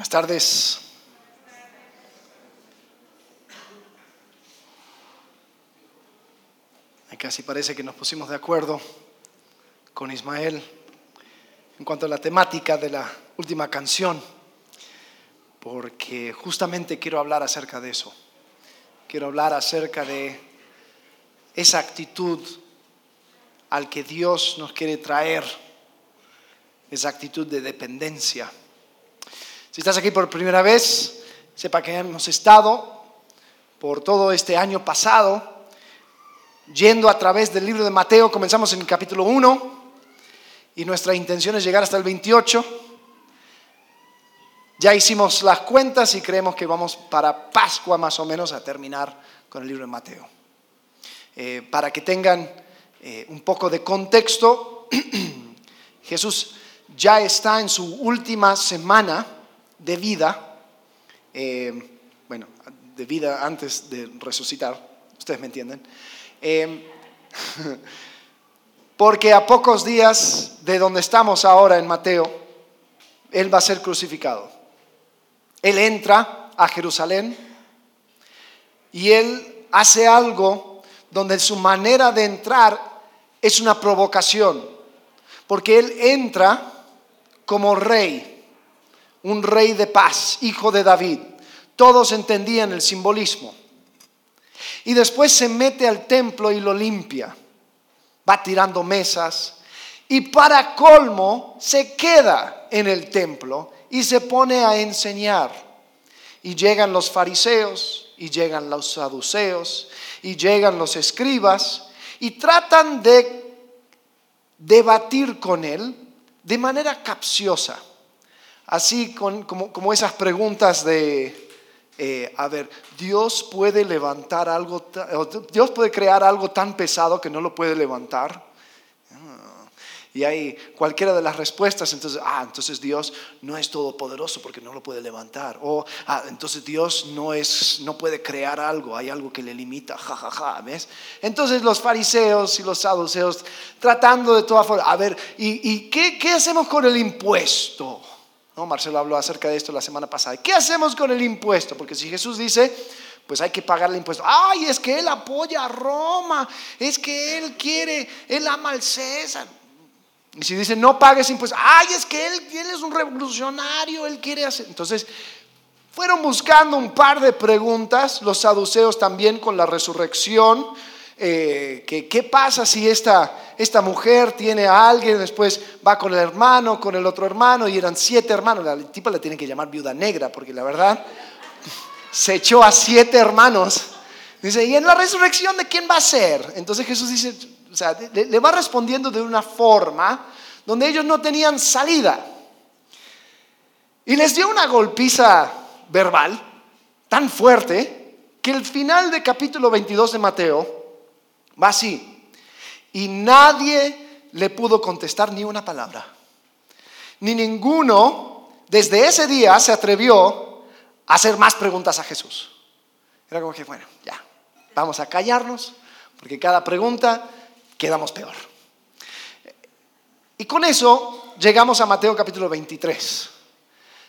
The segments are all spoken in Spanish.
Buenas tardes. Casi parece que nos pusimos de acuerdo con Ismael en cuanto a la temática de la última canción, porque justamente quiero hablar acerca de eso. Quiero hablar acerca de esa actitud al que Dios nos quiere traer, esa actitud de dependencia. Si estás aquí por primera vez, sepa que hemos estado por todo este año pasado yendo a través del libro de Mateo. Comenzamos en el capítulo 1 y nuestra intención es llegar hasta el 28. Ya hicimos las cuentas y creemos que vamos para Pascua más o menos a terminar con el libro de Mateo. Eh, para que tengan eh, un poco de contexto, Jesús ya está en su última semana de vida, eh, bueno, de vida antes de resucitar, ustedes me entienden. Em, porque a pocos días de donde estamos ahora en Mateo, Él va a ser crucificado. Él entra a Jerusalén y Él hace algo donde su manera de entrar es una provocación, porque Él entra como rey, un rey de paz, hijo de David. Todos entendían el simbolismo. Y después se mete al templo y lo limpia. Va tirando mesas. Y para colmo se queda en el templo y se pone a enseñar. Y llegan los fariseos, y llegan los saduceos, y llegan los escribas, y tratan de debatir con él de manera capciosa. Así como, esas preguntas de, eh, a ver, Dios puede levantar algo, Dios puede crear algo tan pesado que no lo puede levantar. Ah, y hay cualquiera de las respuestas, entonces, ah, entonces Dios no es todopoderoso porque no lo puede levantar. O, ah, entonces Dios no, es, no puede crear algo, hay algo que le limita, jajaja, ja, ja, ¿ves? Entonces los fariseos y los saduceos tratando de todas formas, a ver, ¿y, qué hacemos con el impuesto? Marcelo habló acerca de esto la semana pasada. ¿Qué hacemos con el impuesto? Porque si Jesús dice, pues hay que pagar el impuesto. Ay, es que él apoya a Roma, es que él quiere, él ama al César. Y si dice, no pagues impuestos, ay, es que él, él es un revolucionario, él quiere hacer. Entonces, fueron buscando un par de preguntas, los saduceos también con la resurrección, eh, que qué pasa si esta, esta mujer tiene a alguien, después va con el hermano, con el otro hermano, y eran siete hermanos. La tipa la tienen que llamar viuda negra, porque la verdad se echó a siete hermanos. Dice, ¿y en la resurrección de quién va a ser? Entonces Jesús dice, o sea, le, va respondiendo de una forma donde ellos no tenían salida. Y les dio una golpiza verbal tan fuerte que el final del capítulo 22 de Mateo Va así. Y nadie le pudo contestar ni una palabra. Ni ninguno desde ese día se atrevió a hacer más preguntas a Jesús. Era como que, bueno, ya, vamos a callarnos, porque cada pregunta quedamos peor. Y con eso llegamos a Mateo capítulo 23.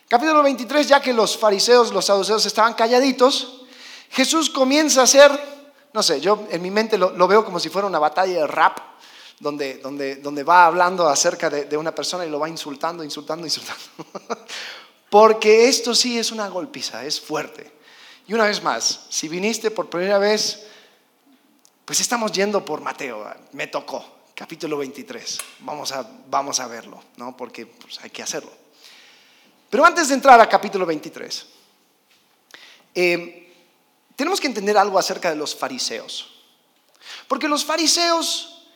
Capítulo 23, ya que los fariseos, los saduceos estaban calladitos, Jesús comienza a hacer no sé, yo en mi mente lo, veo como si fuera una batalla de rap, donde, donde, donde va hablando acerca de, una persona y lo va insultando, insultando, insultando. Porque esto sí es una golpiza, es fuerte. Y una vez más, si viniste por primera vez, pues estamos yendo por Mateo, me tocó, capítulo 23. Vamos a, vamos a verlo, ¿no? Porque pues, hay que hacerlo. Pero antes de entrar a capítulo 23, eh, tenemos que entender algo acerca de los fariseos. Porque los fariseos,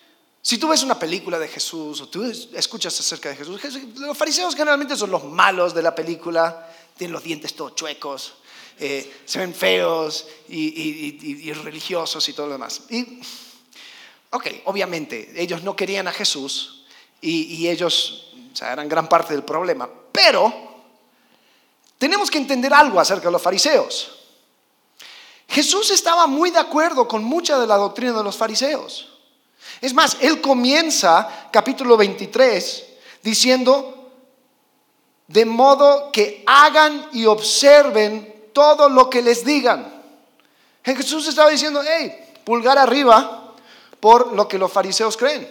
si tú ves una película de Jesús o tú escuchas acerca de Jesús, los fariseos generalmente son los malos de la película, tienen los dientes todos chuecos, eh, se ven feos y, religiosos y todo lo demás. Y, ok, obviamente, ellos no querían a Jesús y, ellos o sea, eran gran parte del problema, pero tenemos que entender algo acerca de los fariseos. Jesús estaba muy de acuerdo con mucha de la doctrina de los fariseos. Es más, él comienza capítulo 23 diciendo, de modo que hagan y observen todo lo que les digan. Jesús estaba diciendo, hey, pulgar arriba por lo que los fariseos creen.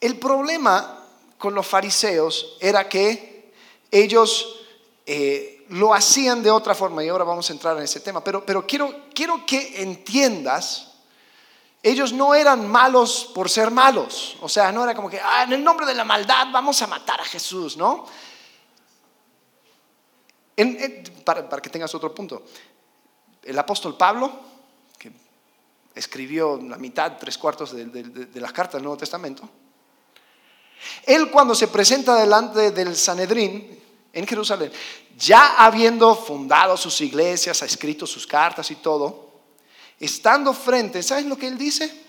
El problema con los fariseos era que ellos eh, lo hacían de otra forma, y ahora vamos a entrar en ese tema, pero, pero quiero, quiero que entiendas ellos no eran malos por ser malos. O sea, no era como que, ah, en el nombre de la maldad vamos a matar a Jesús, ¿no? para, que tengas otro punto. El apóstol Pablo, escribió la mitad, tres cuartos de, de las cartas del Nuevo Testamento, él cuando se presenta delante del Sanedrín en Jerusalén, ya habiendo fundado sus iglesias, ha escrito sus cartas y todo, estando frente, ¿sabes lo que él dice?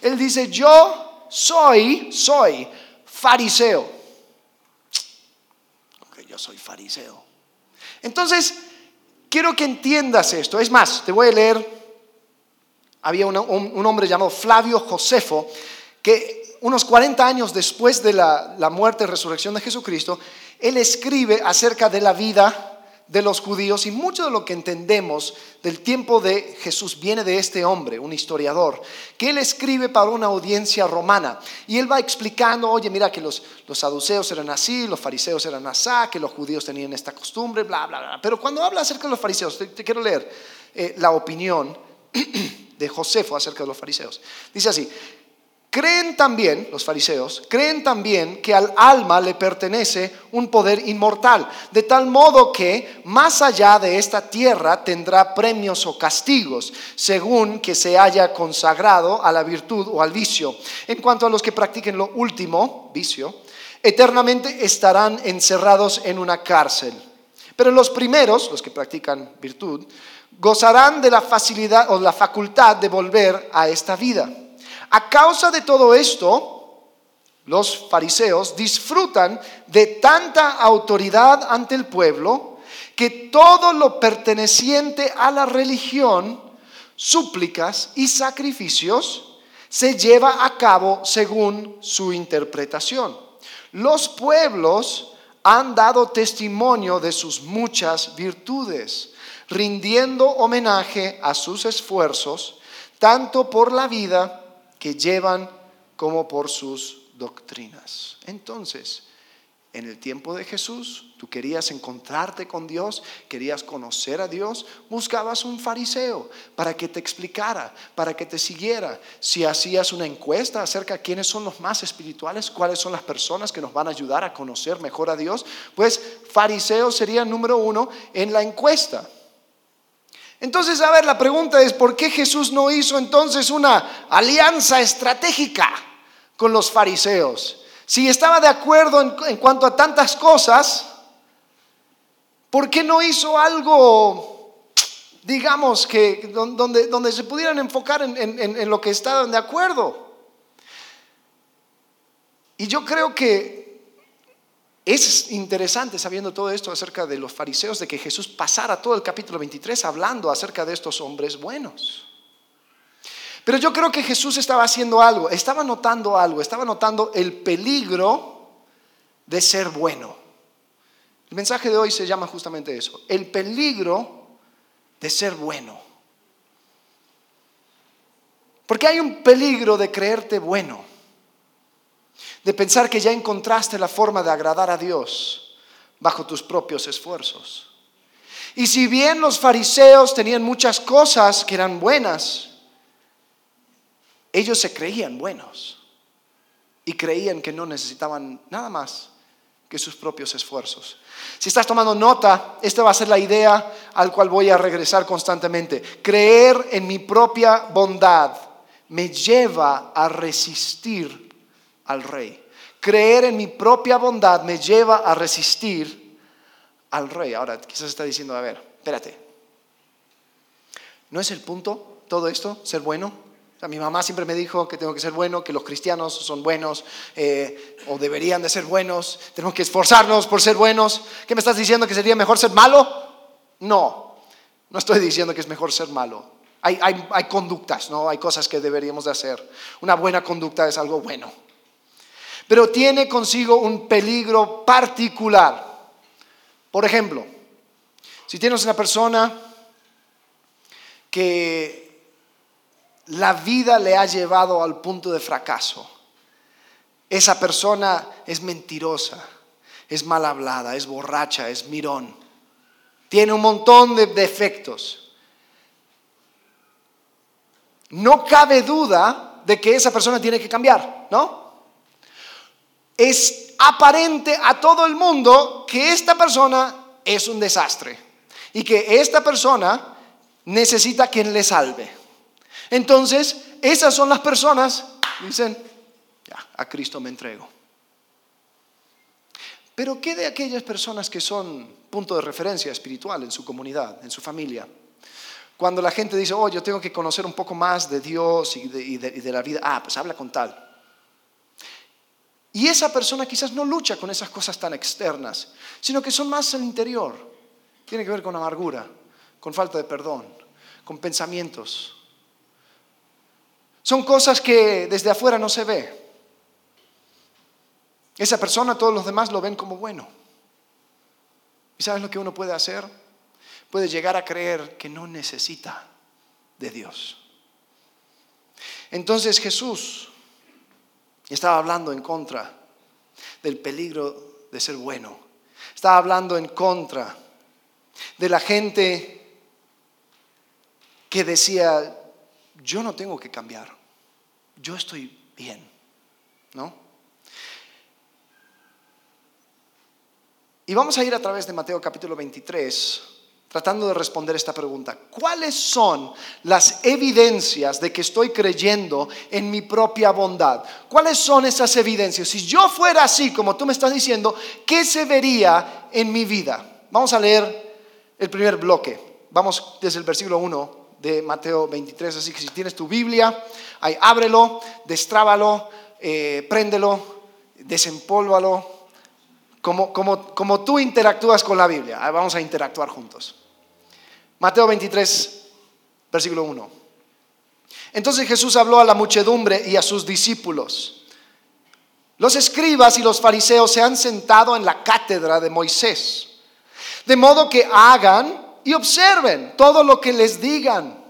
Él dice, yo soy, soy fariseo. Ok, yo soy fariseo. Entonces, quiero que entiendas esto. Es más, te voy a leer, había un, hombre llamado Flavio Josefo, que unos 40 años después de la muerte y resurrección de Jesucristo, él escribe acerca de la vida de los judíos y mucho de lo que entendemos del tiempo de Jesús viene de este hombre, un historiador, que él escribe para una audiencia romana y él va explicando, oye, mira que los, los saduceos eran así, los fariseos eran así, que los judíos tenían esta costumbre, bla, bla, bla. Pero cuando habla acerca de los fariseos, te, quiero leer eh, la opinión de Josefo acerca de los fariseos. Dice así, Creen también, los fariseos, creen también que al alma le pertenece un poder inmortal, de tal modo que más allá de esta tierra tendrá premios o castigos, según que se haya consagrado a la virtud o al vicio. En cuanto a los que practiquen lo último, vicio, eternamente estarán encerrados en una cárcel. Pero los primeros, los que practican virtud, gozarán de la facilidad o la facultad de volver a esta vida. A causa de todo esto, los fariseos disfrutan de tanta autoridad ante el pueblo que todo lo perteneciente a la religión, súplicas y sacrificios, se lleva a cabo según su interpretación. Los pueblos han dado testimonio de sus muchas virtudes, rindiendo homenaje a sus esfuerzos, tanto por la vida que llevan como por sus doctrinas. Entonces, en el tiempo de Jesús, tú querías encontrarte con Dios, querías conocer a Dios, buscabas un fariseo para que te explicara, para que te siguiera. Si hacías una encuesta acerca de quiénes son los más espirituales, cuáles son las personas que nos van a ayudar a conocer mejor a Dios, pues fariseo sería número uno en la encuesta. Entonces, a ver, la pregunta es, ¿por qué Jesús no hizo entonces una alianza estratégica con los fariseos? Si estaba de acuerdo en, cuanto a tantas cosas, ¿por qué no hizo algo, digamos, que donde, donde se pudieran enfocar en, en lo que estaban de acuerdo? Y yo creo que es interesante sabiendo todo esto acerca de los fariseos, de que Jesús pasara todo el capítulo 23 hablando acerca de estos hombres buenos. Pero yo creo que Jesús estaba haciendo algo, estaba notando algo, estaba notando el peligro de ser bueno. El mensaje de hoy se llama justamente eso, el peligro de ser bueno. Porque hay un peligro de creerte bueno de pensar que ya encontraste la forma de agradar a Dios bajo tus propios esfuerzos. Y si bien los fariseos tenían muchas cosas que eran buenas, ellos se creían buenos y creían que no necesitaban nada más que sus propios esfuerzos. Si estás tomando nota, esta va a ser la idea al cual voy a regresar constantemente. Creer en mi propia bondad me lleva a resistir al rey. Creer en mi propia bondad me lleva a resistir al rey. Ahora, quizás está diciendo, a ver, espérate. ¿No es el punto todo esto, ser bueno? O mi mamá siempre me dijo que tengo que ser bueno, que los cristianos son buenos eh, o deberían de ser buenos, tenemos que esforzarnos por ser buenos. ¿Qué me estás diciendo que sería mejor ser malo? No, no estoy diciendo que es mejor ser malo. Hay, hay conductas, ¿no? Hay cosas que deberíamos de hacer. Una buena conducta es algo bueno. Pero tiene consigo un peligro particular. Por ejemplo, si tienes una persona que la vida le ha llevado al punto de fracaso, esa persona es mentirosa, es mal hablada, es borracha, es mirón, tiene un montón de defectos. No cabe duda de que esa persona tiene que cambiar, ¿no? Es aparente a todo el mundo que esta persona es un desastre y que esta persona necesita quien le salve. Entonces, esas son las personas, dicen, ya, a Cristo me entrego. Pero ¿qué de aquellas personas que son punto de referencia espiritual en su comunidad, en su familia? Cuando la gente dice, oh, yo tengo que conocer un poco más de Dios y de, y de la vida, ah, pues habla con tal. Y esa persona quizás no lucha con esas cosas tan externas, sino que son más al interior. Tiene que ver con amargura, con falta de perdón, con pensamientos. Son cosas que desde afuera no se ve. Esa persona, todos los demás lo ven como bueno. ¿Y sabes lo que uno puede hacer? Puede llegar a creer que no necesita de Dios. Entonces Jesús estaba hablando en contra del peligro de ser bueno. Estaba hablando en contra de la gente que decía, yo no tengo que cambiar, yo estoy bien, ¿no? Y vamos a ir a través de Mateo capítulo 23 tratando de responder esta pregunta. ¿Cuáles son las evidencias de que estoy creyendo en mi propia bondad? ¿Cuáles son esas evidencias? Si yo fuera así, como tú me estás diciendo, ¿qué se vería en mi vida? Vamos a leer el primer bloque. Vamos desde el versículo 1 de Mateo 23. Así que si tienes tu Biblia, ahí ábrelo, destrábalo, eh, préndelo, desempólvalo. Como, como, como tú interactúas con la Biblia. Vamos a interactuar juntos. Mateo 23, versículo 1. Entonces Jesús habló a la muchedumbre y a sus discípulos. Los escribas y los fariseos se han sentado en la cátedra de Moisés, de modo que hagan y observen todo lo que les digan,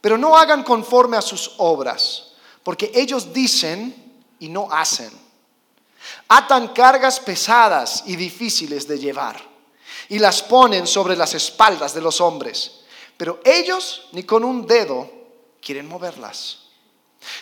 pero no hagan conforme a sus obras, porque ellos dicen y no hacen. Atan cargas pesadas y difíciles de llevar y las ponen sobre las espaldas de los hombres. Pero ellos ni con un dedo quieren moverlas,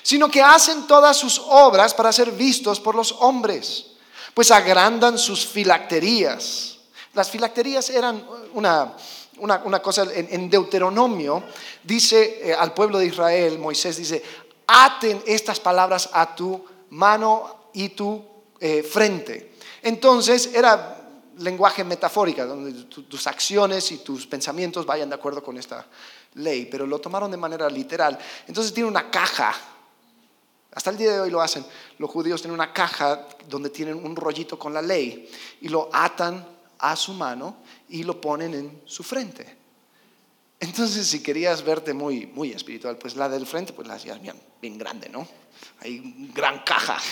sino que hacen todas sus obras para ser vistos por los hombres, pues agrandan sus filacterías. Las filacterías eran una, una, cosa, en, Deuteronomio dice eh, al pueblo de Israel, Moisés dice, aten estas palabras a tu mano y tu eh, frente. Entonces era lenguaje metafórica, donde tus acciones y tus pensamientos vayan de acuerdo con esta ley, pero lo tomaron de manera literal. Entonces tiene una caja, hasta el día de hoy lo hacen, los judíos tienen una caja donde tienen un rollito con la ley y lo atan a su mano y lo ponen en su frente. Entonces, si querías verte muy, muy espiritual, pues la del frente, pues la hacías bien, grande, ¿no? Hay gran caja.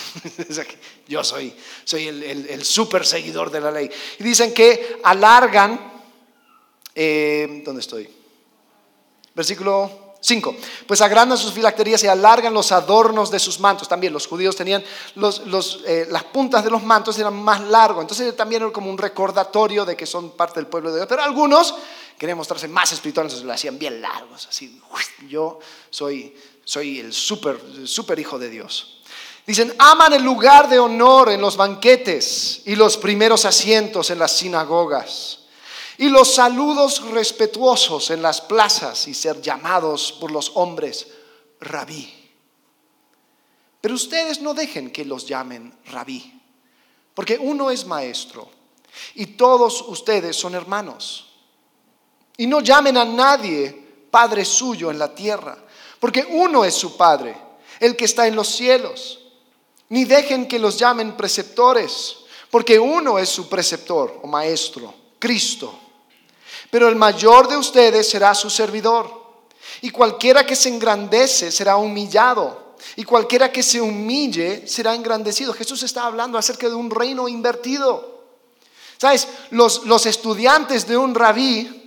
Yo soy, soy el, el, super seguidor de la ley. Y dicen que alargan, eh, ¿dónde estoy? Versículo 5. Pues agrandan sus filacterías y alargan los adornos de sus mantos. También los judíos tenían eh, las puntas de los mantos eran más largos. Entonces también era como un recordatorio de que son parte del pueblo de Dios. Pero algunos querían mostrarse más espirituales, entonces lo hacían bien largos. Así, yo soy soy el súper super hijo de Dios. Dicen, aman el lugar de honor en los banquetes y los primeros asientos en las sinagogas y los saludos respetuosos en las plazas y ser llamados por los hombres rabí. Pero ustedes no dejen que los llamen rabí, porque uno es maestro y todos ustedes son hermanos. Y no llamen a nadie Padre suyo en la tierra porque uno es su Padre, el que está en los cielos. Ni dejen que los llamen preceptores, porque uno es su preceptor o maestro, Cristo. Pero el mayor de ustedes será su servidor. Y cualquiera que se engrandece será humillado, y cualquiera que se humille será engrandecido. Jesús está hablando acerca de un reino invertido. ¿Sabes? Los, los estudiantes de un rabí,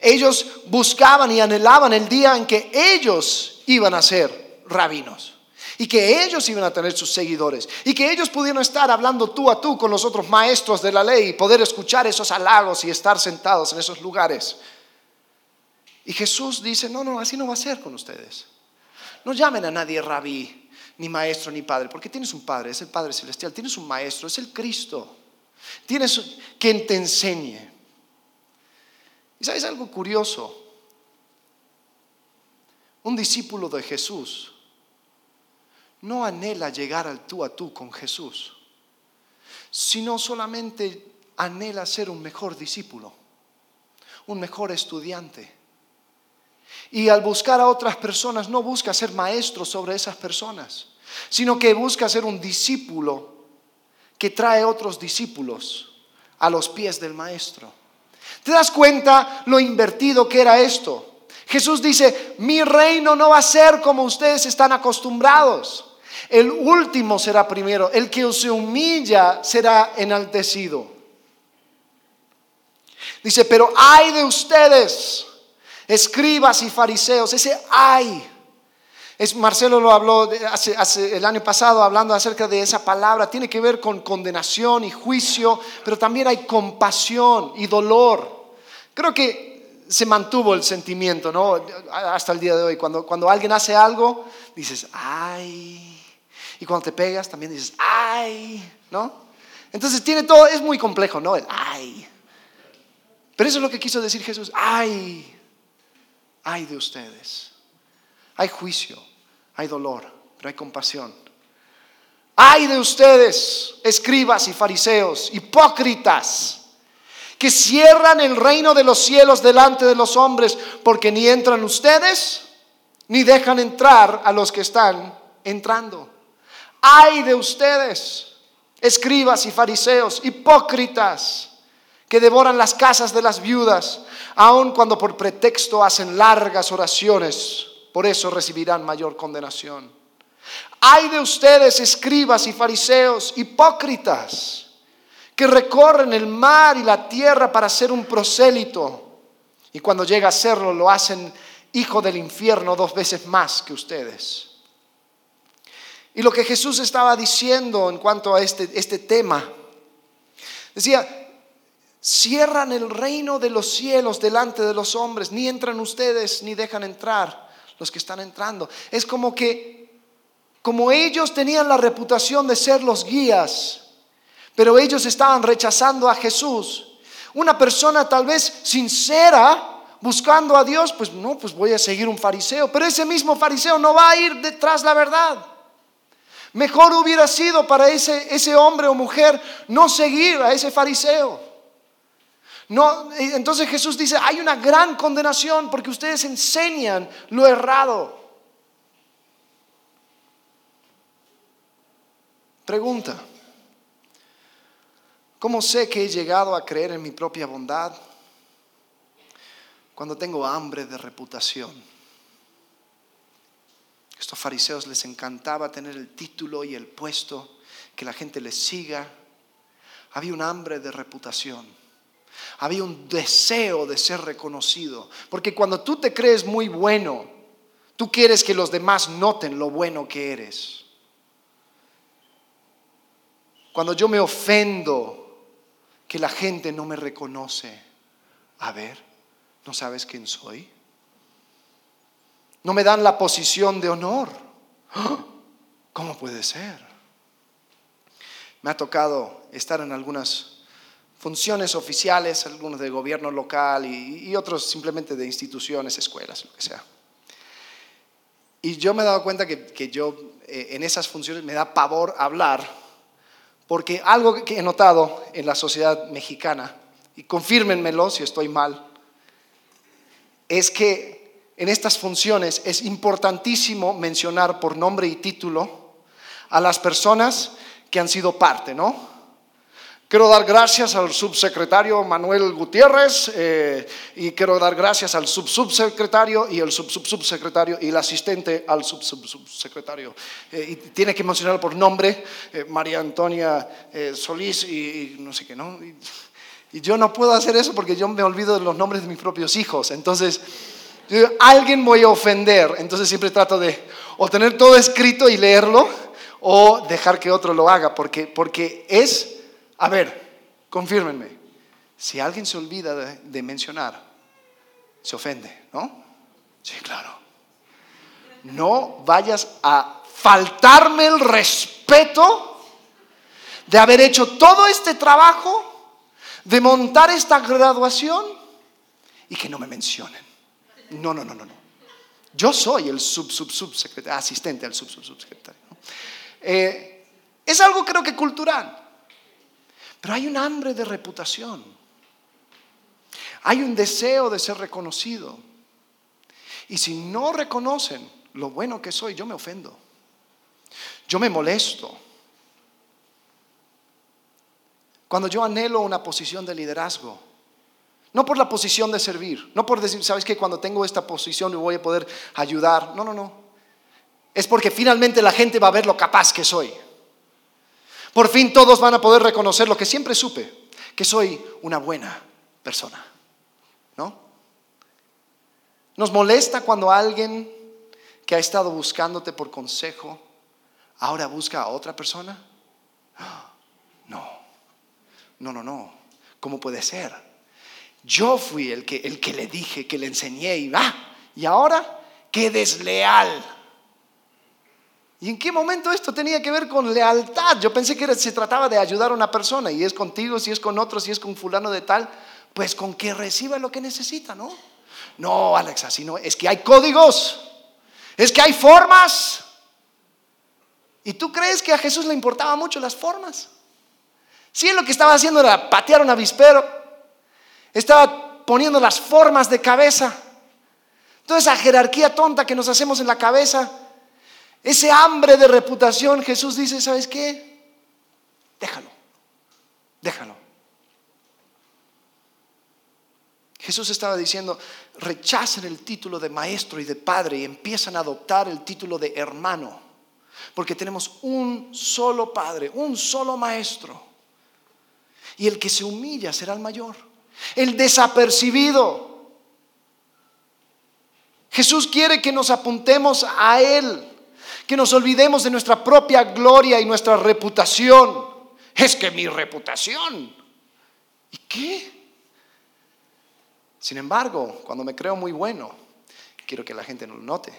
ellos buscaban y anhelaban el día en que ellos iban a ser rabinos y que ellos iban a tener sus seguidores y que ellos pudieran estar hablando tú a tú con los otros maestros de la ley y poder escuchar esos halagos y estar sentados en esos lugares. Y Jesús dice, no, no, así no va a ser con ustedes. No llamen a nadie rabí, ni maestro, ni padre, porque tienes un padre, es el Padre Celestial, tienes un maestro, es el Cristo. Tienes quien te enseñe. ¿Y sabes algo curioso? Un discípulo de Jesús no anhela llegar al tú a tú con Jesús, sino solamente anhela ser un mejor discípulo, un mejor estudiante y al buscar a otras personas no busca ser maestro sobre esas personas, sino que busca ser un discípulo que trae otros discípulos a los pies del maestro. ¿Te das cuenta lo invertido que era esto? Jesús dice, mi reino no va a ser como ustedes están acostumbrados. El último será primero, el que se humilla será enaltecido. Dice, pero hay de ustedes escribas y fariseos, ese hay. Es, Marcelo lo habló hace, el año pasado hablando acerca de esa palabra. Tiene que ver con condenación y juicio, pero también hay compasión y dolor. Creo que se mantuvo el sentimiento, ¿no? Hasta el día de hoy. Cuando, cuando alguien hace algo, dices, ay. Y cuando te pegas, también dices, ay, ¿no? Entonces tiene todo, es muy complejo, ¿no? El ay. Pero eso es lo que quiso decir Jesús, ay hay de ustedes. Hay juicio, hay dolor, pero hay compasión. Hay de ustedes, escribas y fariseos, hipócritas, que cierran el reino de los cielos delante de los hombres, porque ni entran ustedes, ni dejan entrar a los que están entrando. Hay de ustedes, escribas y fariseos, hipócritas, que devoran las casas de las viudas aun cuando por pretexto hacen largas oraciones, por eso recibirán mayor condenación. Hay de ustedes, escribas y fariseos, hipócritas, que recorren el mar y la tierra para ser un prosélito, y cuando llega a serlo lo hacen hijo del infierno dos veces más que ustedes. Y lo que Jesús estaba diciendo en cuanto a este, este tema, decía, Cierran el reino de los cielos delante de los hombres, ni entran ustedes ni dejan entrar los que están entrando. Es como que, como ellos tenían la reputación de ser los guías, pero ellos estaban rechazando a Jesús. Una persona tal vez sincera, buscando a Dios, pues no, pues voy a seguir un fariseo, pero ese mismo fariseo no va a ir detrás la verdad. Mejor hubiera sido para ese, ese hombre o mujer no seguir a ese fariseo. No, entonces Jesús dice, hay una gran condenación porque ustedes enseñan lo errado. Pregunta, ¿cómo sé que he llegado a creer en mi propia bondad cuando tengo hambre de reputación? Estos fariseos les encantaba tener el título y el puesto, que la gente les siga. Había un hambre de reputación. Había un deseo de ser reconocido. Porque cuando tú te crees muy bueno, tú quieres que los demás noten lo bueno que eres. Cuando yo me ofendo que la gente no me reconoce, a ver, ¿no sabes quién soy? No me dan la posición de honor. ¿Cómo puede ser? Me ha tocado estar en algunas funciones oficiales, algunos de gobierno local y, otros simplemente de instituciones, escuelas, lo que sea. Y yo me he dado cuenta que, yo eh, en esas funciones me da pavor hablar, porque algo que he notado en la sociedad mexicana, y confírmenmelo si estoy mal, es que en estas funciones es importantísimo mencionar por nombre y título a las personas que han sido parte, ¿no? Quiero dar gracias al subsecretario Manuel Gutiérrez eh, y quiero dar gracias al subsubsecretario y el subsubsecretario y el asistente al subsubsecretario. Eh, y tiene que mencionar por nombre eh, María Antonia Solís y, no sé qué, ¿no? Y, y, yo no puedo hacer eso porque yo me olvido de los nombres de mis propios hijos. Entonces, yo, alguien voy a ofender. Entonces siempre trato de o tener todo escrito y leerlo o dejar que otro lo haga porque, porque es a ver, confírmenme. Si alguien se olvida de, mencionar, se ofende, ¿no? Sí, claro. No vayas a faltarme el respeto de haber hecho todo este trabajo, de montar esta graduación y que no me mencionen. No, no, no, no, no. Yo soy el sub, sub, subsecretario, asistente al sub, sub, subsecretario. Eh, es algo creo que cultural. Pero hay un hambre de reputación. Hay un deseo de ser reconocido. Y si no reconocen lo bueno que soy, yo me ofendo. Yo me molesto. Cuando yo anhelo una posición de liderazgo, no por la posición de servir, no por decir, ¿sabes que Cuando tengo esta posición me voy a poder ayudar. No, no, no. Es porque finalmente la gente va a ver lo capaz que soy. Por fin todos van a poder reconocer lo que siempre supe, que soy una buena persona. ¿No? Nos molesta cuando alguien que ha estado buscándote por consejo ahora busca a otra persona. No, no, no, no. ¿Cómo puede ser? Yo fui el que, el que le dije, que le enseñé y va. Y ahora, qué desleal. ¿Y en qué momento esto tenía que ver con lealtad? Yo pensé que se trataba de ayudar a una persona y es contigo, si es con otro, si es con fulano de tal, pues con que reciba lo que necesita, ¿no? No, Alex, así no, es que hay códigos, es que hay formas. ¿Y tú crees que a Jesús le importaba mucho las formas? Si él lo que estaba haciendo era patear un avispero, estaba poniendo las formas de cabeza. Toda esa jerarquía tonta que nos hacemos en la cabeza, ese hambre de reputación, Jesús dice, ¿sabes qué? Déjalo, déjalo. Jesús estaba diciendo, rechacen el título de maestro y de padre y empiezan a adoptar el título de hermano, porque tenemos un solo padre, un solo maestro. Y el que se humilla será el mayor, el desapercibido. Jesús quiere que nos apuntemos a Él que nos olvidemos de nuestra propia gloria y nuestra reputación. Es que mi reputación. ¿Y qué? Sin embargo, cuando me creo muy bueno, quiero que la gente no lo note.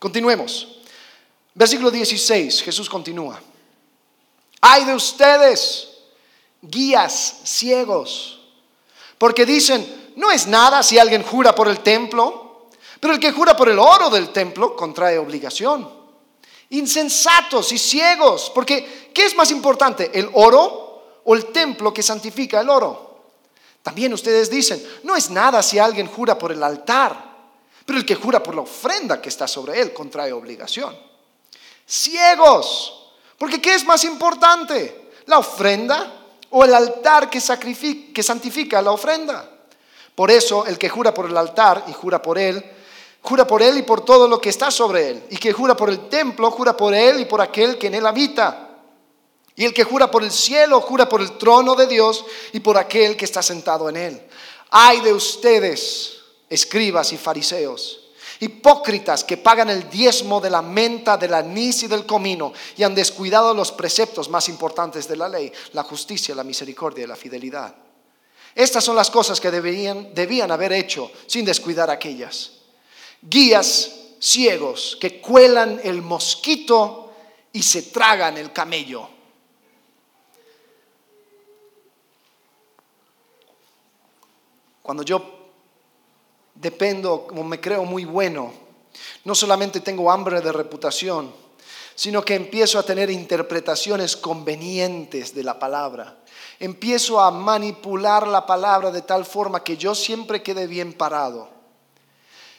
Continuemos. Versículo 16, Jesús continúa. Hay de ustedes, guías ciegos, porque dicen, no es nada si alguien jura por el templo pero el que jura por el oro del templo contrae obligación. Insensatos y ciegos, porque ¿qué es más importante, el oro o el templo que santifica el oro? También ustedes dicen, no es nada si alguien jura por el altar, pero el que jura por la ofrenda que está sobre él contrae obligación. Ciegos, porque ¿qué es más importante, la ofrenda o el altar que, santifica la ofrenda? Por eso el que jura por el altar y jura por él, jura por él y por todo lo que está sobre él. Y que jura por el templo, jura por él y por aquel que en él habita. Y el que jura por el cielo, jura por el trono de Dios y por aquel que está sentado en él. Ay de ustedes, escribas y fariseos, hipócritas que pagan el diezmo de la menta, del anís y del comino y han descuidado los preceptos más importantes de la ley, la justicia, la misericordia y la fidelidad. Estas son las cosas que deberían, debían haber hecho sin descuidar aquellas guías ciegos que cuelan el mosquito y se tragan el camello. Cuando yo dependo, como me creo muy bueno, no solamente tengo hambre de reputación, sino que empiezo a tener interpretaciones convenientes de la palabra. Empiezo a manipular la palabra de tal forma que yo siempre quede bien parado.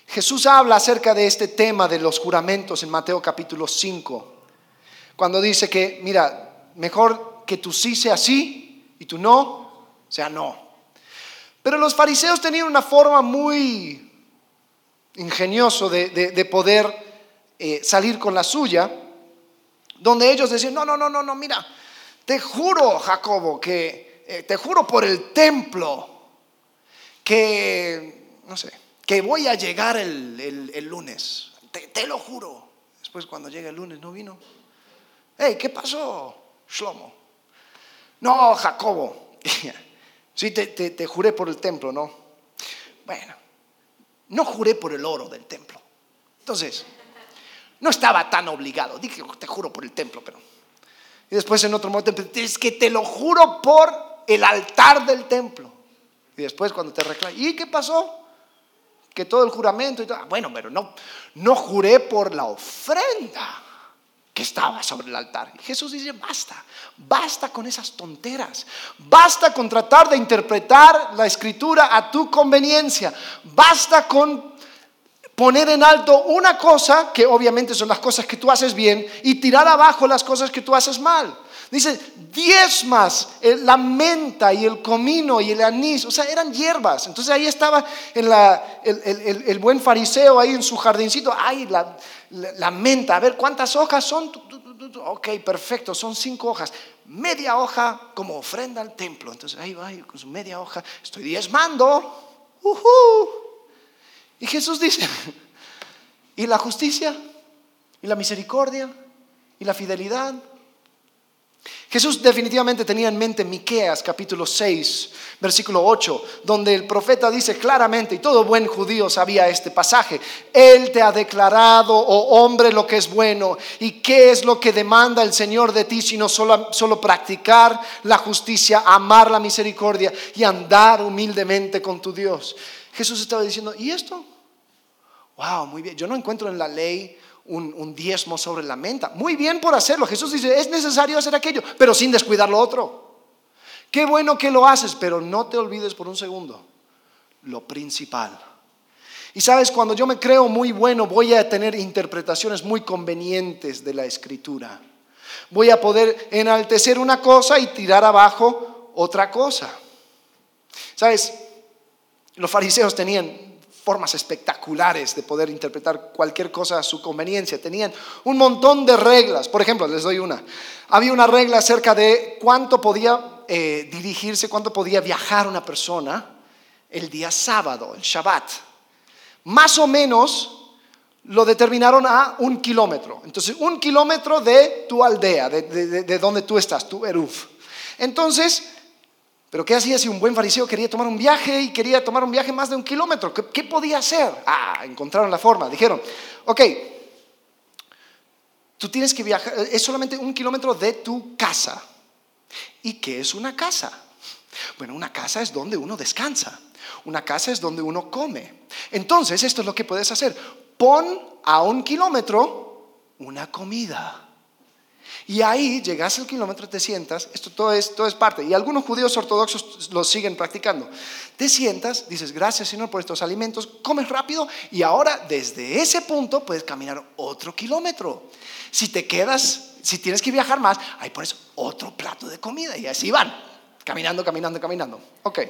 Jesús habla acerca de este tema de los juramentos en Mateo capítulo 5, cuando dice que, mira, mejor que tu sí sea sí y tu no sea no. Pero los fariseos tenían una forma muy ingenioso de, poder eh, salir con la suya, donde ellos decían, no, no, no, no, no, mira, te juro, Jacobo, que eh, te juro por el templo, que, no sé, que voy a llegar el, lunes, te, lo juro. Después cuando llega el lunes no vino. Hey, ¿qué pasó, Shlomo? No, Jacobo. sí, te, te juré por el templo, ¿no? Bueno, no juré por el oro del templo. Entonces, no estaba tan obligado. Dije, te juro por el templo, pero... Y después en otro momento, es que te lo juro por el altar del templo. Y después cuando te reclaman, ¿y qué pasó? Que todo el juramento y todo. Bueno, pero no, no juré por la ofrenda que estaba sobre el altar. Y Jesús dice, basta, basta con esas tonteras, basta con tratar de interpretar la escritura a tu conveniencia, basta con poner en alto una cosa, que obviamente son las cosas que tú haces bien, y tirar abajo las cosas que tú haces mal. Dice, diezmas la menta y el comino y el anís, o sea, eran hierbas. Entonces ahí estaba el, buen fariseo ahí en su jardincito, ay, la, menta, a ver cuántas hojas son. Ok, perfecto, son cinco hojas. Media hoja como ofrenda al templo. Entonces ahí va con su media hoja, estoy diezmando. Y Jesús dice, ¿y la justicia? ¿Y la misericordia? ¿Y la fidelidad? Jesús definitivamente tenía en mente Miqueas capítulo 6, versículo 8, donde el profeta dice claramente, y todo buen judío sabía este pasaje, Él te ha declarado, oh hombre, lo que es bueno, y qué es lo que demanda el Señor de ti, sino solo, solo practicar la justicia, amar la misericordia y andar humildemente con tu Dios. Jesús estaba diciendo, ¿y esto? Wow, muy bien. Yo no encuentro en la ley un, diezmo sobre la menta. Muy bien por hacerlo. Jesús dice, es necesario hacer aquello, pero sin descuidar lo otro. Qué bueno que lo haces, pero no te olvides por un segundo lo principal. Y sabes, cuando yo me creo muy bueno, voy a tener interpretaciones muy convenientes de la escritura. Voy a poder enaltecer una cosa y tirar abajo otra cosa. Sabes, los fariseos tenían formas espectaculares de poder interpretar cualquier cosa a su conveniencia. Tenían un montón de reglas. Por ejemplo, les doy una. Había una regla acerca de cuánto podía eh, dirigirse, cuánto podía viajar una persona el día sábado, el Shabbat. Más o menos lo determinaron a un kilómetro. Entonces, un kilómetro de tu aldea, de, de donde tú estás, tu Eruf. Entonces, pero ¿qué hacía si un buen fariseo quería tomar un viaje y quería tomar un viaje más de un kilómetro? ¿Qué, podía hacer? Ah, encontraron la forma. Dijeron, ok, tú tienes que viajar, es solamente un kilómetro de tu casa. ¿Y qué es una casa? Bueno, una casa es donde uno descansa. Una casa es donde uno come. Entonces, esto es lo que puedes hacer. Pon a un kilómetro una comida. Y ahí llegas al kilómetro, te sientas, esto todo es, parte, y algunos judíos ortodoxos lo siguen practicando. Te sientas, dices, gracias Señor por estos alimentos, comes rápido y ahora desde ese punto puedes caminar otro kilómetro. Si te quedas, si tienes que viajar más, ahí pones otro plato de comida y así van, caminando, caminando, caminando. Ok.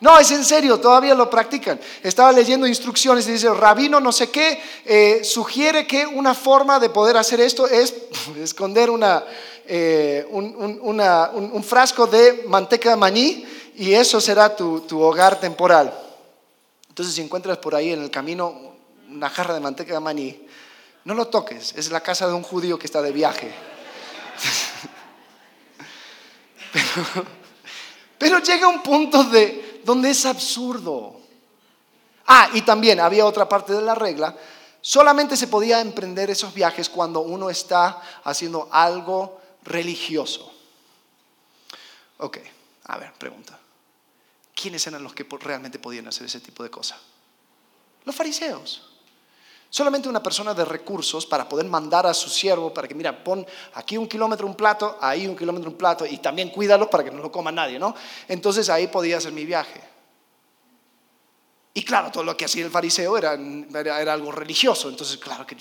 No, es en serio, todavía lo practican. Estaba leyendo instrucciones y dice, rabino no sé qué, eh, sugiere que una forma de poder hacer esto es esconder eh, un, frasco de manteca de maní y eso será tu, tu hogar temporal. Entonces si encuentras por ahí en el camino una jarra de manteca de maní, no lo toques, es la casa de un judío que está de viaje. pero llega un punto de donde es absurdo. Ah, y también había otra parte de la regla, solamente se podía emprender esos viajes cuando uno está haciendo algo religioso. Ok, a ver, pregunta. ¿Quiénes eran los que realmente podían hacer ese tipo de cosas? Los fariseos. Solamente una persona de recursos para poder mandar a su siervo para que, mira, pon aquí un kilómetro un plato, ahí un kilómetro un plato y también cuídalo para que no lo coma nadie, ¿no? Entonces ahí podía hacer mi viaje. Y claro, todo lo que hacía el fariseo era, era, algo religioso, entonces claro que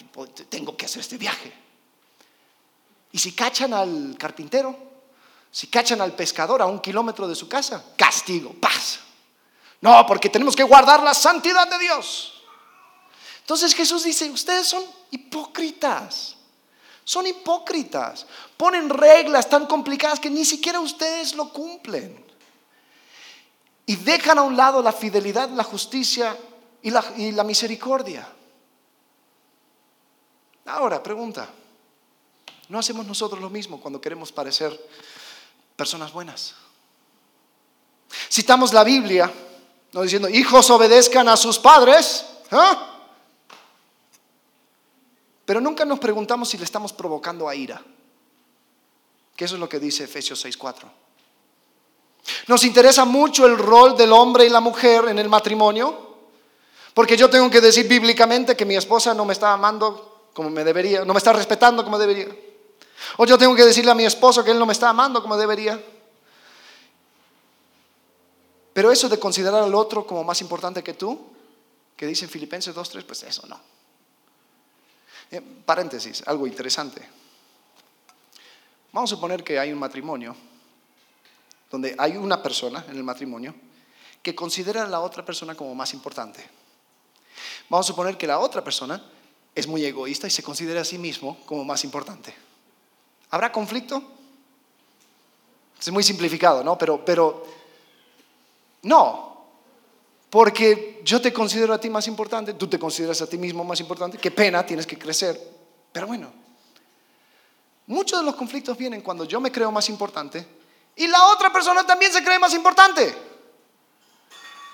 tengo que hacer este viaje. Y si cachan al carpintero, si cachan al pescador a un kilómetro de su casa, castigo, paz. No, porque tenemos que guardar la santidad de Dios. Entonces Jesús dice, ustedes son hipócritas. Son hipócritas. Ponen reglas tan complicadas que ni siquiera ustedes lo cumplen. Y dejan a un lado la fidelidad, la justicia y la, misericordia. Ahora, pregunta. ¿No hacemos nosotros lo mismo cuando queremos parecer personas buenas? Citamos la Biblia, no diciendo, hijos obedezcan a sus padres, ¿ah? Pero nunca nos preguntamos si le estamos provocando a ira, que eso es lo que dice Efesios 6.4. Nos interesa mucho el rol del hombre y la mujer en el matrimonio, porque yo tengo que decir bíblicamente que mi esposa no me está amando como me debería, no me está respetando como debería. O yo tengo que decirle a mi esposo que él no me está amando como debería. Pero eso de considerar al otro como más importante que tú, que dice en Filipenses 2.3, pues eso no. Eh, paréntesis, algo interesante. Vamos a suponer que hay un matrimonio donde hay una persona en el matrimonio que considera a la otra persona como más importante. Vamos a suponer que la otra persona es muy egoísta y se considera a sí mismo como más importante. ¿Habrá conflicto? Es muy simplificado, ¿no? Pero, pero no, porque yo te considero a ti más importante, tú te consideras a ti mismo más importante, qué pena, tienes que crecer. Pero bueno, muchos de los conflictos vienen cuando yo me creo más importante y la otra persona también se cree más importante.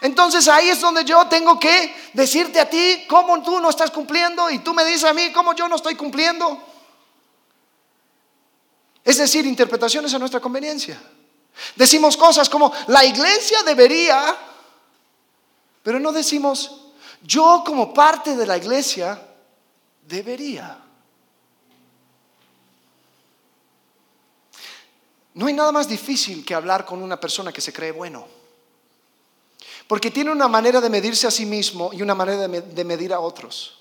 Entonces ahí es donde yo tengo que decirte a ti cómo tú no estás cumpliendo y tú me dices a mí cómo yo no estoy cumpliendo. Es decir, interpretaciones a nuestra conveniencia. Decimos cosas como la iglesia debería, pero no decimos yo como parte de la iglesia debería. No hay nada más difícil que hablar con una persona que se cree bueno. Porque tiene una manera de medirse a sí mismo y una manera de medir a otros.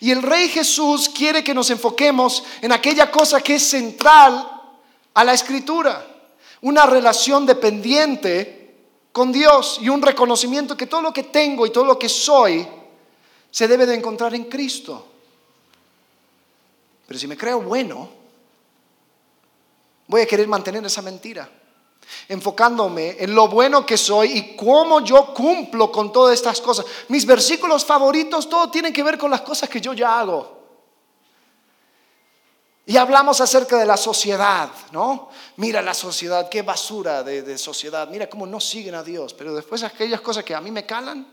Y el Rey Jesús quiere que nos enfoquemos en aquella cosa que es central a la escritura. Una relación dependiente con Dios y un reconocimiento que todo lo que tengo y todo lo que soy se debe de encontrar en Cristo. Pero si me creo bueno, Voy a querer mantener esa mentira, enfocándome en lo bueno que soy y cómo yo cumplo con todas estas cosas. Mis versículos favoritos, todo tienen que ver con las cosas que yo ya hago. Y hablamos acerca de la sociedad, ¿no? Mira la sociedad, qué basura de, sociedad, mira cómo no siguen a Dios, pero después aquellas cosas que a mí me calan,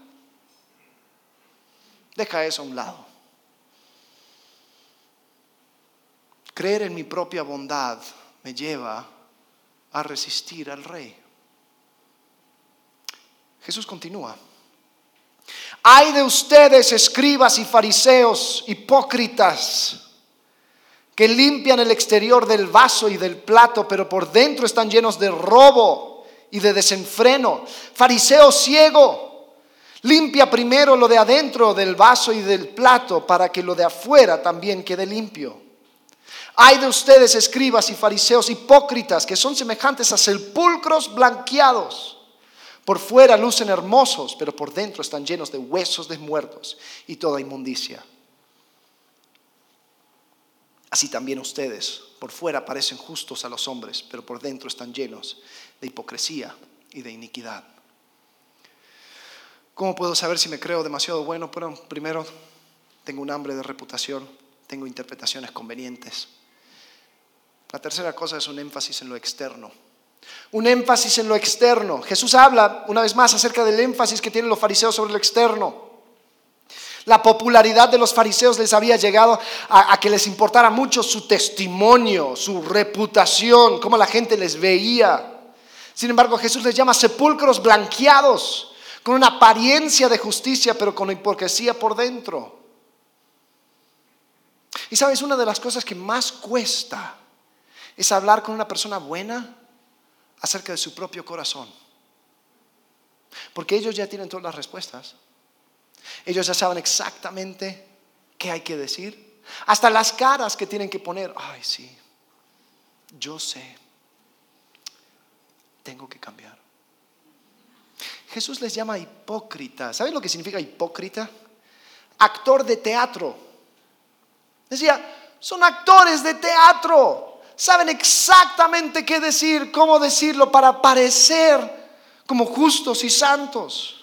deja eso a un lado. Creer en mi propia bondad me lleva a resistir al rey. Jesús continúa. Hay de ustedes, escribas y fariseos, hipócritas, que limpian el exterior del vaso y del plato, pero por dentro están llenos de robo y de desenfreno. Fariseo ciego, limpia primero lo de adentro del vaso y del plato para que lo de afuera también quede limpio. Hay de ustedes, escribas y fariseos hipócritas, que son semejantes a sepulcros blanqueados. Por fuera lucen hermosos, pero por dentro están llenos de huesos de muertos y toda inmundicia. Así también ustedes, por fuera parecen justos a los hombres, pero por dentro están llenos de hipocresía y de iniquidad. ¿Cómo puedo saber si me creo demasiado bueno? primero, tengo un hambre de reputación, tengo interpretaciones convenientes. La tercera cosa es un énfasis en lo externo. Un énfasis en lo externo. Jesús habla una vez más acerca del énfasis que tienen los fariseos sobre lo externo. La popularidad de los fariseos les había llegado a, que les importara mucho su testimonio, su reputación, cómo la gente les veía. Sin embargo, Jesús les llama sepulcros blanqueados, con una apariencia de justicia, pero con hipocresía por dentro. Y sabes, una de las cosas que más cuesta es hablar con una persona buena acerca de su propio corazón. Porque ellos ya tienen todas las respuestas. Ellos ya saben exactamente qué hay que decir hasta las caras que tienen que poner. Ay, sí, yo sé, tengo que cambiar. Jesús les llama hipócrita. ¿Saben lo que significa hipócrita? Actor de teatro. Decía, son actores de teatro. Saben exactamente qué decir, cómo decirlo para parecer como justos y santos.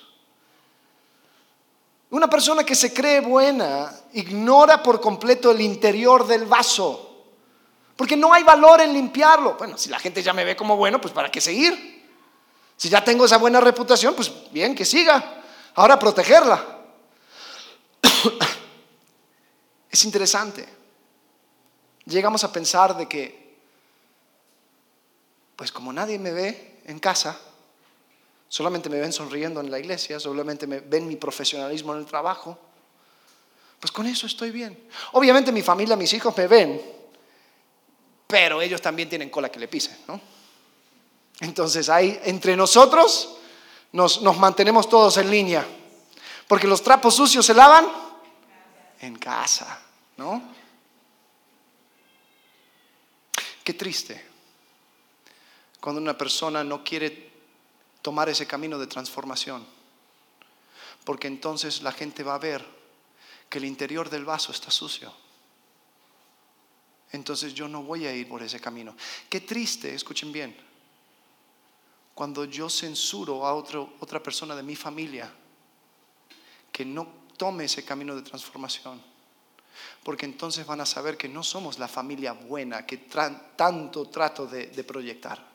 Una persona que se cree buena ignora por completo el interior del vaso, porque no hay valor en limpiarlo. Bueno, si la gente ya me ve como bueno, pues ¿para qué seguir? Si ya tengo esa buena reputación, pues bien, que siga. Ahora protegerla. es interesante. Llegamos a pensar de que, pues como nadie me ve en casa, solamente me ven sonriendo en la iglesia, solamente me ven mi profesionalismo en el trabajo, pues con eso estoy bien. Obviamente mi familia, mis hijos me ven, pero ellos también tienen cola que le pisen, ¿no? Entonces ahí entre nosotros nos, nos mantenemos todos en línea, porque los trapos sucios se lavan en casa, ¿no? Qué triste cuando una persona no quiere tomar ese camino de transformación, porque entonces la gente va a ver que el interior del vaso está sucio. Entonces yo no voy a ir por ese camino. Qué triste, escuchen bien, cuando yo censuro a otra persona de mi familia que no tome ese camino de transformación. Porque entonces van a saber que no somos la familia buena que tanto trato de proyectar.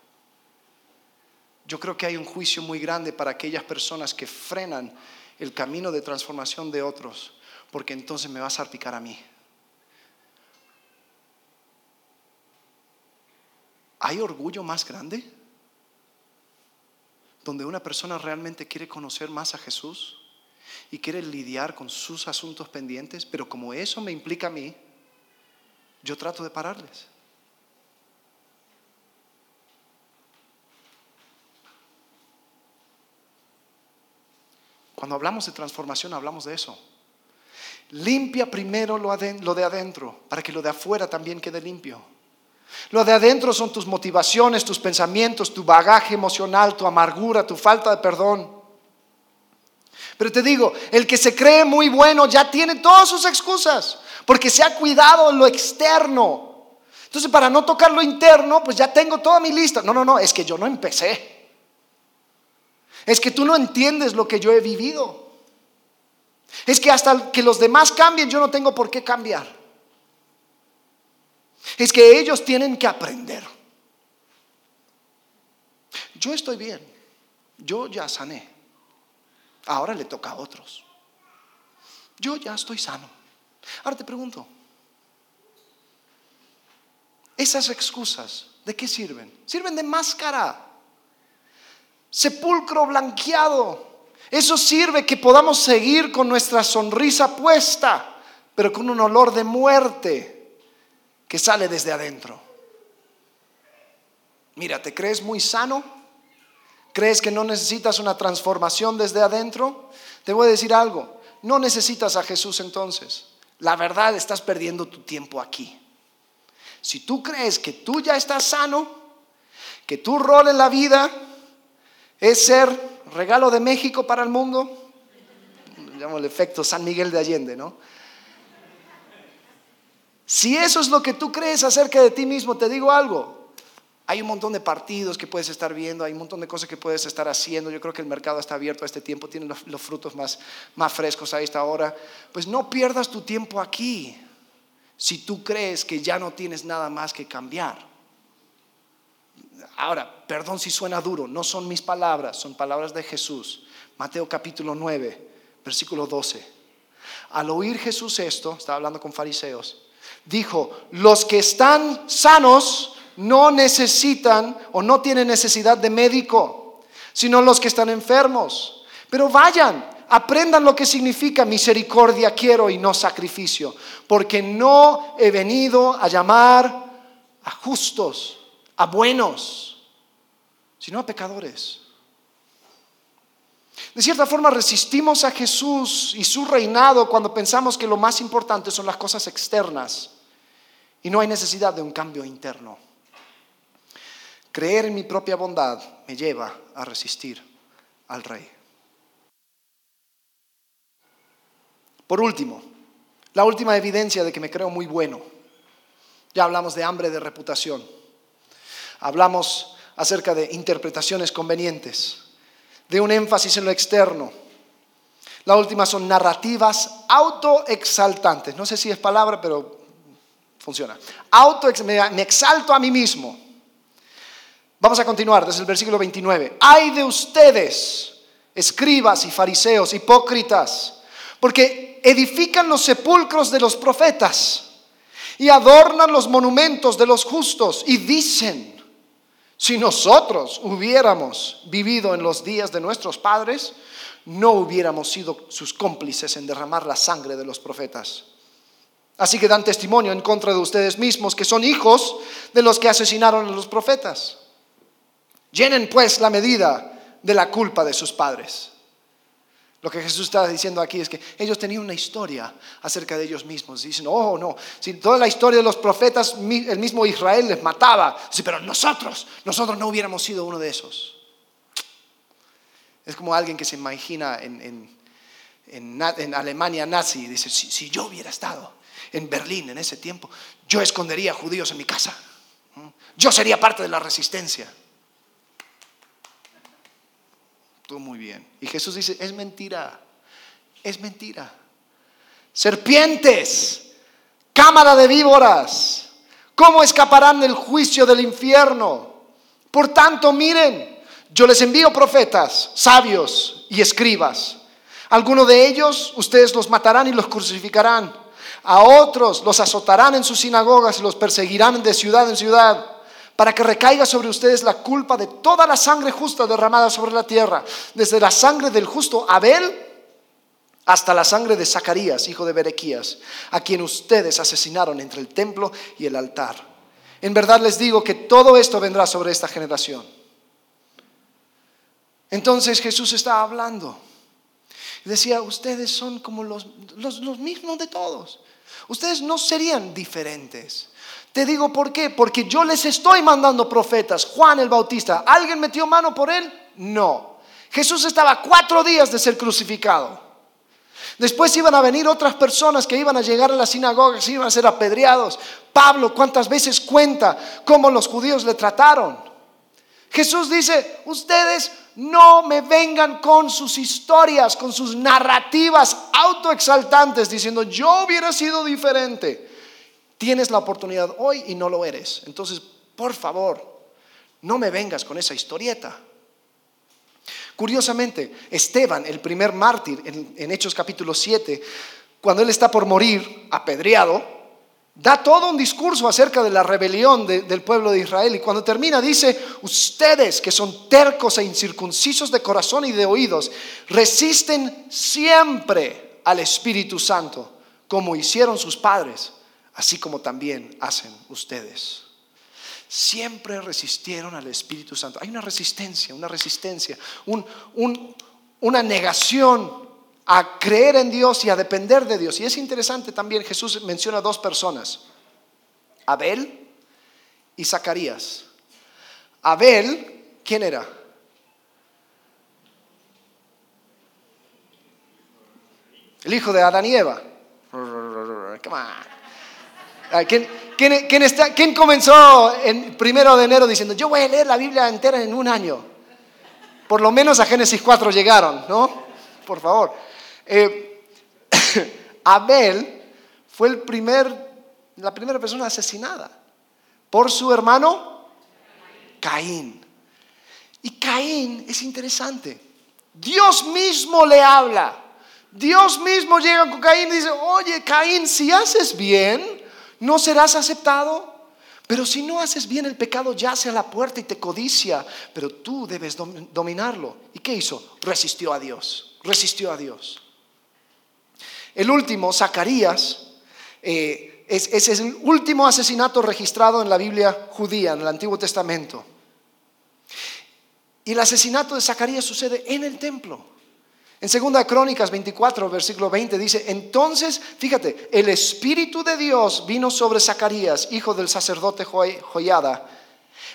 Yo creo que hay un juicio muy grande para aquellas personas que frenan el camino de transformación de otros, porque entonces me va a salpicar a mí. ¿Hay orgullo más grande? Donde una persona realmente quiere conocer más a Jesús y quiere lidiar con sus asuntos pendientes, pero como eso me implica a mí, yo trato de pararles. Cuando hablamos de transformación hablamos de eso. Limpia primero lo, de adentro para que lo de afuera también quede limpio. Lo de adentro son tus motivaciones, tus pensamientos, tu bagaje emocional, tu amargura, tu falta de perdón. Pero te digo, el que se cree muy bueno ya tiene todas sus excusas, porque se ha cuidado lo externo. Entonces, para no tocar lo interno, pues ya tengo toda mi lista. No, no, no, es que yo no empecé. Es que tú no entiendes lo que yo he vivido. Es que hasta que los demás cambien, yo no tengo por qué cambiar. Es que ellos tienen que aprender. Yo estoy bien. Yo ya sané. Ahora le toca a otros. Yo ya estoy sano. Ahora te pregunto, esas excusas, ¿de qué sirven? Sirven de máscara sepulcro blanqueado. Eso sirve que podamos seguir con nuestra sonrisa puesta, pero con un olor de muerte que sale desde adentro. Mira, ¿te crees muy sano? ¿Crees que no necesitas una transformación desde adentro? Te voy a decir algo, no necesitas a Jesús entonces. La verdad, estás perdiendo tu tiempo aquí. Si tú crees que tú ya estás sano, que tu rol en la vida es ser regalo de México para el mundo. Llamo el efecto San Miguel de Allende, ¿no? Si eso es lo que tú crees acerca de ti mismo, te digo algo. Hay un montón de partidos que puedes estar viendo, hay un montón de cosas que puedes estar haciendo. Yo creo que el mercado está abierto a este tiempo, tiene los, frutos más frescos a esta hora. Pues no pierdas tu tiempo aquí si tú crees que ya no tienes nada más que cambiar. Ahora, perdón si suena duro, no son mis palabras, son palabras de Jesús. Mateo capítulo 9, versículo 12. Al oír Jesús esto, estaba hablando con fariseos, dijo, los que están sanos no necesitan o no tienen necesidad de médico, sino los que están enfermos. Pero vayan, aprendan lo que significa misericordia quiero y no sacrificio, porque no he venido a llamar a justos, a buenos, sino a pecadores. De cierta forma resistimos a Jesús y su reinado cuando pensamos que lo más importante son las cosas externas y no hay necesidad de un cambio interno. Creer en mi propia bondad me lleva a resistir al rey. Por último, la última evidencia de que me creo muy bueno. Ya hablamos de hambre de reputación. Hablamos acerca de interpretaciones convenientes, de un énfasis en lo externo. La última son narrativas autoexaltantes. No sé si es palabra, pero funciona. Auto, me exalto a mí mismo. Vamos a continuar desde el versículo 29. Hay de ustedes, escribas y fariseos, hipócritas, porque edifican los sepulcros de los profetas y adornan los monumentos de los justos y dicen, si nosotros hubiéramos vivido en los días de nuestros padres, no hubiéramos sido sus cómplices en derramar la sangre de los profetas. Así que dan testimonio en contra de ustedes mismos, que son hijos de los que asesinaron a los profetas. Llenen pues la medida de la culpa de sus padres. Lo que Jesús está diciendo aquí es que ellos tenían una historia acerca de ellos mismos. Dicen, oh, no, si toda la historia de los profetas, el mismo Israel les mataba. Sí, pero nosotros, nosotros no hubiéramos sido uno de esos. Es como alguien que se imagina en, Alemania nazi y dice, si, si yo hubiera estado en Berlín en ese tiempo, yo escondería judíos en mi casa. Yo sería parte de la resistencia. Muy bien. Y Jesús dice, es mentira, es mentira. Serpientes, cámara de víboras, ¿cómo escaparán del juicio del infierno? Por tanto, miren, yo les envío profetas, sabios y escribas. Algunos de ellos ustedes los matarán y los crucificarán. A otros los azotarán en sus sinagogas y los perseguirán de ciudad en ciudad para que recaiga sobre ustedes la culpa de toda la sangre justa derramada sobre la tierra, desde la sangre del justo Abel hasta la sangre de Zacarías, hijo de Berequías, a quien ustedes asesinaron entre el templo y el altar. En verdad les digo que todo esto vendrá sobre esta generación. Entonces Jesús estaba hablando. Decía, ustedes son como los, los mismos de todos. Ustedes no serían diferentes. Te digo por qué, porque yo les estoy mandando profetas. Juan el Bautista, ¿alguien metió mano por él? No. Jesús estaba cuatro días de ser crucificado. Después iban a venir otras personas que iban a llegar a la sinagoga, que iban a ser apedreados. Pablo, ¿cuántas veces cuenta cómo los judíos le trataron? Jesús dice, ustedes no me vengan con sus historias, con sus narrativas autoexaltantes, diciendo, yo hubiera sido diferente. Tienes la oportunidad hoy y no lo eres. Entonces, por favor, no me vengas con esa historieta. Curiosamente, Esteban, el primer mártir en, Hechos capítulo 7, cuando él está por morir, apedreado, da todo un discurso acerca de la rebelión del pueblo de Israel y cuando termina dice, ustedes que son tercos e incircuncisos de corazón y de oídos, resisten siempre al Espíritu Santo, como hicieron sus padres así como también hacen ustedes. Siempre resistieron al Espíritu Santo. Hay una resistencia, una resistencia, una negación a creer en Dios y a depender de Dios. Y es interesante también, Jesús menciona dos personas, Abel y Zacarías. Abel, ¿quién era? El hijo de Adán y Eva. ¿Quién, comenzó en primero de enero diciendo, yo voy a leer la Biblia entera en un año? Por lo menos a Génesis 4 llegaron, ¿no? Por favor. Eh, Abel fue el primer, la primera persona asesinada por su hermano Caín. Y Caín es interesante. Dios mismo le habla. Dios mismo llega con Caín y dice, oye Caín, si haces bien, no serás aceptado. Pero si no haces bien, el pecado yace a la puerta y te codicia, pero tú debes dominarlo. ¿Y qué hizo? Resistió a Dios, resistió a Dios. El último, Zacarías, eh, es, el último asesinato registrado en la Biblia judía, en el Antiguo Testamento. Y el asesinato de Zacarías sucede en el templo. En Segunda Crónicas 24, versículo 20 dice, entonces, fíjate, el Espíritu de Dios vino sobre Zacarías, hijo del sacerdote Joyada.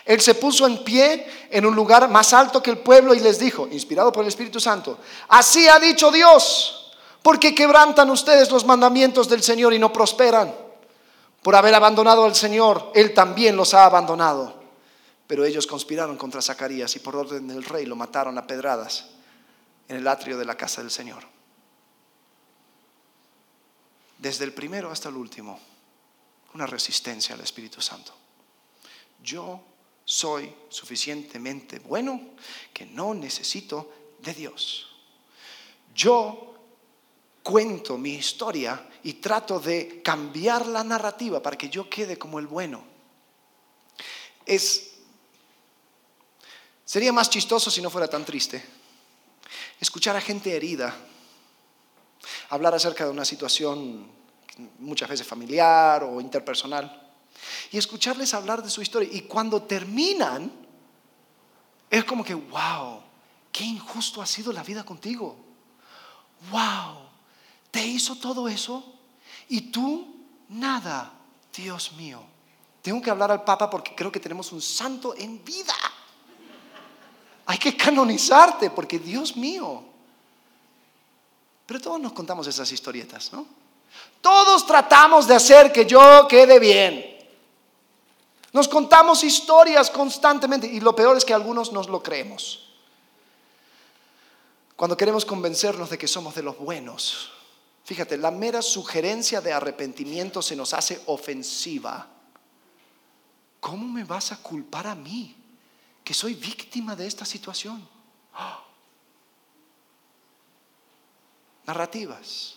Él se puso en pie en un lugar más alto que el pueblo y les dijo, inspirado por el Espíritu Santo, así ha dicho Dios, porque quebrantan ustedes los mandamientos del Señor y no prosperan. Por haber abandonado al Señor, Él también los ha abandonado. Pero ellos conspiraron contra Zacarías y por orden del rey lo mataron a pedradas en el atrio de la casa del Señor. Desde el primero hasta el último, una resistencia al Espíritu Santo. Yo soy suficientemente bueno que no necesito de Dios. Yo cuento mi historia y trato de cambiar la narrativa para que yo quede como el bueno. Es Sería más chistoso si no fuera tan triste. Escuchar a gente herida, hablar acerca de una situación muchas veces familiar o interpersonal, y escucharles hablar de su historia. Y cuando terminan, es como que, wow, qué injusto ha sido la vida contigo. Wow, te hizo todo eso y tú nada. Dios mío, tengo que hablar al Papa porque creo que tenemos un santo en vida. Hay que canonizarte porque Dios mío. Pero todos nos contamos esas historietas, ¿no? Todos tratamos de hacer que yo quede bien. Nos contamos historias constantemente y lo peor es que algunos nos lo creemos. Cuando queremos convencernos de que somos de los buenos. Fíjate, la mera sugerencia de arrepentimiento se nos hace ofensiva. ¿Cómo me vas a culpar a mí? que soy víctima de esta situación. Narrativas.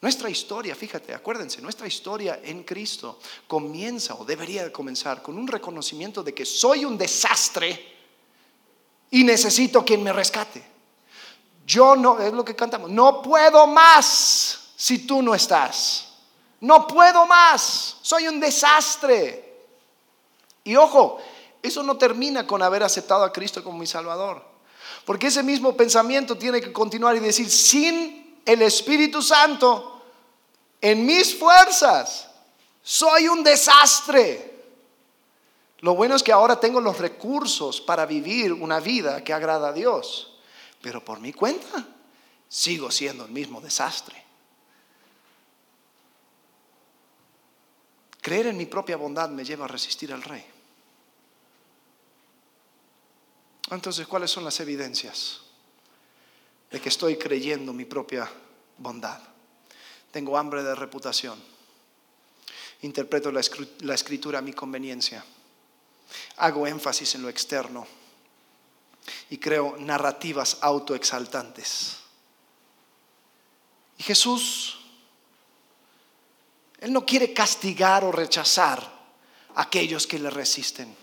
Nuestra historia, fíjate, acuérdense, nuestra historia en Cristo comienza o debería comenzar con un reconocimiento de que soy un desastre y necesito quien me rescate. Yo no, es lo que cantamos, no puedo más si tú no estás. No puedo más, soy un desastre. Y ojo, eso no termina con haber aceptado a Cristo como mi Salvador. Porque ese mismo pensamiento tiene que continuar y decir, sin el Espíritu Santo, en mis fuerzas, soy un desastre. Lo bueno es que ahora tengo los recursos para vivir una vida que agrada a Dios. Pero por mi cuenta, sigo siendo el mismo desastre. Creer en mi propia bondad me lleva a resistir al rey. Entonces, ¿cuáles son las evidencias de que estoy creyendo mi propia bondad? Tengo hambre de reputación. Interpreto la escritura a mi conveniencia. Hago énfasis en lo externo. Y creo narrativas autoexaltantes. Y Jesús, Él no quiere castigar o rechazar a aquellos que le resisten.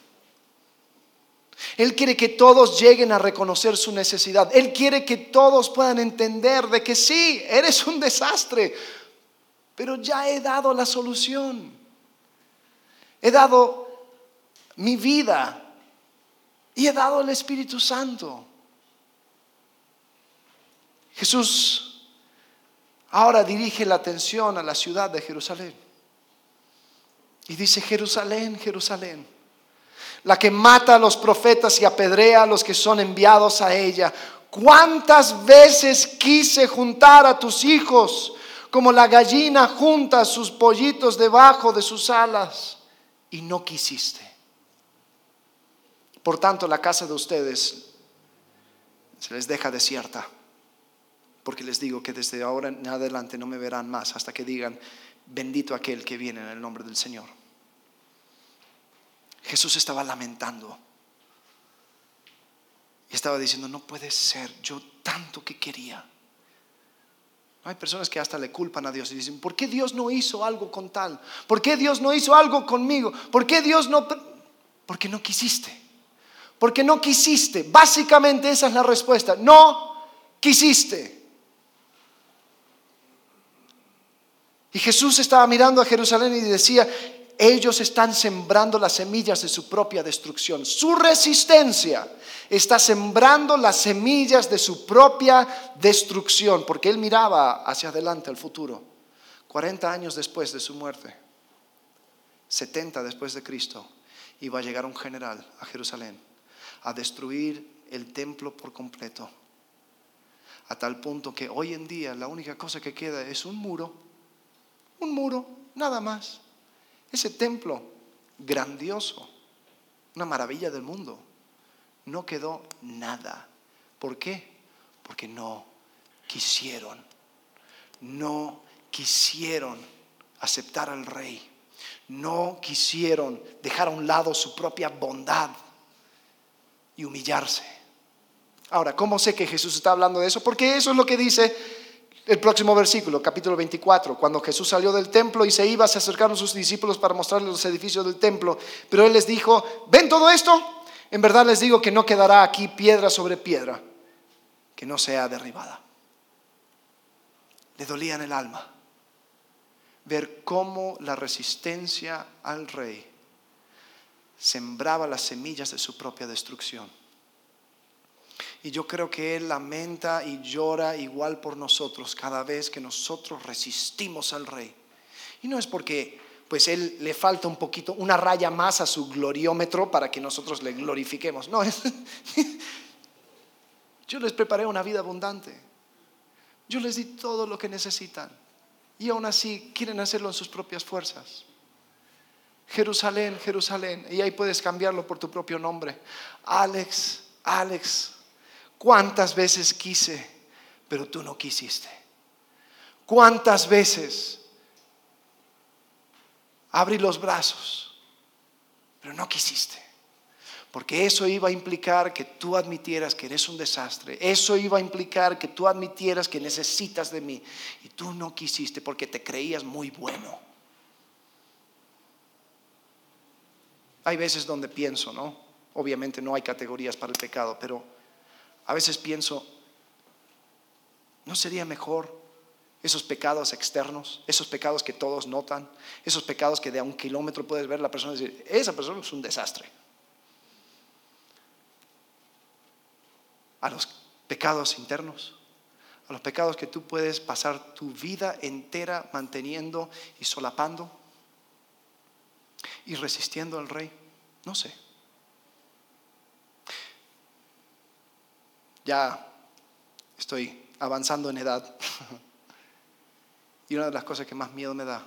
Él quiere que todos lleguen a reconocer su necesidad. Él quiere que todos puedan entender de que sí, eres un desastre, pero ya he dado la solución. He dado mi vida y he dado el Espíritu Santo. Jesús ahora dirige la atención a la ciudad de Jerusalén. Y dice, Jerusalén, Jerusalén la que mata a los profetas y apedrea a los que son enviados a ella. ¿Cuántas veces quise juntar a tus hijos como la gallina junta sus pollitos debajo de sus alas y no quisiste? Por tanto, la casa de ustedes se les deja desierta, porque les digo que desde ahora en adelante no me verán más hasta que digan, bendito aquel que viene en el nombre del Señor. Jesús estaba lamentando. Y estaba diciendo, no puede ser, yo tanto que quería. Hay personas que hasta le culpan a Dios y dicen, ¿por qué Dios no hizo algo con tal? ¿Por qué Dios no hizo algo conmigo? ¿Por qué Dios no... Porque no quisiste. Porque no quisiste. Básicamente esa es la respuesta. No quisiste. Y Jesús estaba mirando a Jerusalén y decía, ellos están sembrando las semillas de su propia destrucción. Su resistencia está sembrando las semillas de su propia destrucción, porque él miraba hacia adelante al futuro. 40 años después de su muerte, 70 después de Cristo, iba a llegar un general a Jerusalén a destruir el templo por completo. A tal punto que hoy en día la única cosa que queda es un muro, un muro, nada más. Ese templo grandioso, una maravilla del mundo, no quedó nada. ¿Por qué? Porque no quisieron, no quisieron aceptar al rey, no quisieron dejar a un lado su propia bondad y humillarse. Ahora, ¿cómo sé que Jesús está hablando de eso? Porque eso es lo que dice el próximo versículo, capítulo 24, cuando Jesús salió del templo y se iba, se acercaron sus discípulos para mostrarles los edificios del templo, pero él les dijo, ¿ven todo esto? En verdad les digo que no quedará aquí piedra sobre piedra que no sea derribada. Le dolía en el alma ver cómo la resistencia al rey sembraba las semillas de su propia destrucción. Y yo creo que Él lamenta y llora igual por nosotros cada vez que nosotros resistimos al Rey. Y no es porque pues Él le falta un poquito, una raya más a su gloriómetro para que nosotros le glorifiquemos. No, es, yo les preparé una vida abundante. Yo les di todo lo que necesitan. Y aún así quieren hacerlo en sus propias fuerzas. Jerusalén, Jerusalén. Y ahí puedes cambiarlo por tu propio nombre. Alex, Alex, ¿cuántas veces quise, pero tú no quisiste? ¿Cuántas veces abrí los brazos, pero no quisiste? Porque eso iba a implicar que tú admitieras que eres un desastre. Eso iba a implicar que tú admitieras que necesitas de mí. Y tú no quisiste porque te creías muy bueno. Hay veces donde pienso, ¿no? Obviamente no hay categorías para el pecado, pero a veces pienso, ¿no sería mejor esos pecados externos, esos pecados que todos notan, esos pecados que de a un kilómetro puedes ver la persona y decir, esa persona es un desastre? A los pecados internos, a los pecados que tú puedes pasar tu vida entera manteniendo y solapando y resistiendo al rey? No sé. Ya estoy avanzando en edad. y una de las cosas que más miedo me da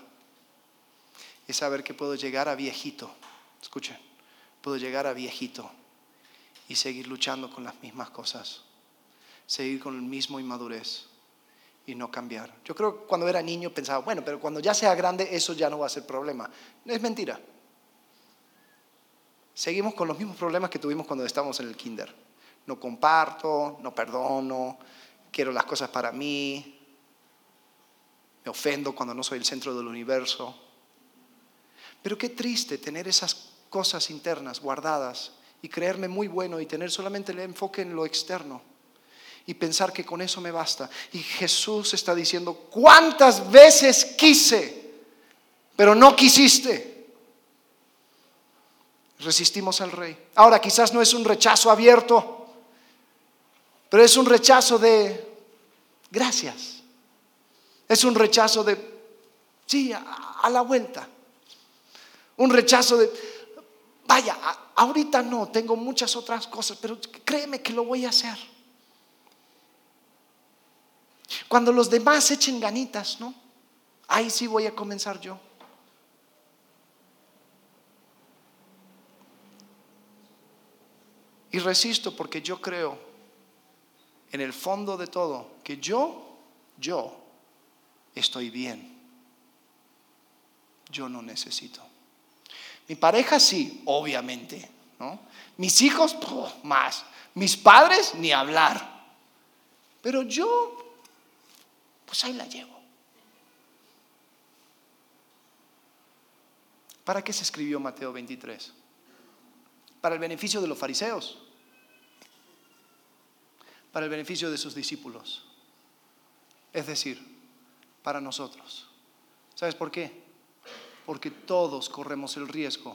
es saber que puedo llegar a viejito. Escuchen, puedo llegar a viejito y seguir luchando con las mismas cosas. Seguir con el mismo inmadurez y no cambiar. Yo creo que cuando era niño pensaba, bueno, pero cuando ya sea grande eso ya no va a ser problema. Es mentira seguimos con los mismos problemas que tuvimos cuando estábamos en el kinder. No comparto, no perdono, quiero las cosas para mí, me ofendo cuando no soy el centro del universo. Pero qué triste tener esas cosas internas guardadas y creerme muy bueno y tener solamente el enfoque en lo externo y pensar que con eso me basta. Y Jesús está diciendo, ¿cuántas veces quise, pero no quisiste? resistimos al rey. Ahora quizás no es un rechazo abierto, pero es un rechazo de gracias. Es un rechazo de, sí, a, la vuelta. Un rechazo de, vaya, ahorita no, tengo muchas otras cosas, pero créeme que lo voy a hacer. Cuando los demás echen ganitas, ¿no? Ahí sí voy a comenzar yo. Y resisto porque yo creo en el fondo de todo que yo, yo estoy bien. Yo no necesito. Mi pareja sí, obviamente, ¿no? Mis hijos, más. Mis padres, ni hablar. Pero yo, pues ahí la llevo. ¿Para qué se escribió Mateo 23? para el beneficio de los fariseos, para el beneficio de sus discípulos, es decir, para nosotros. ¿Sabes por qué? porque todos corremos el riesgo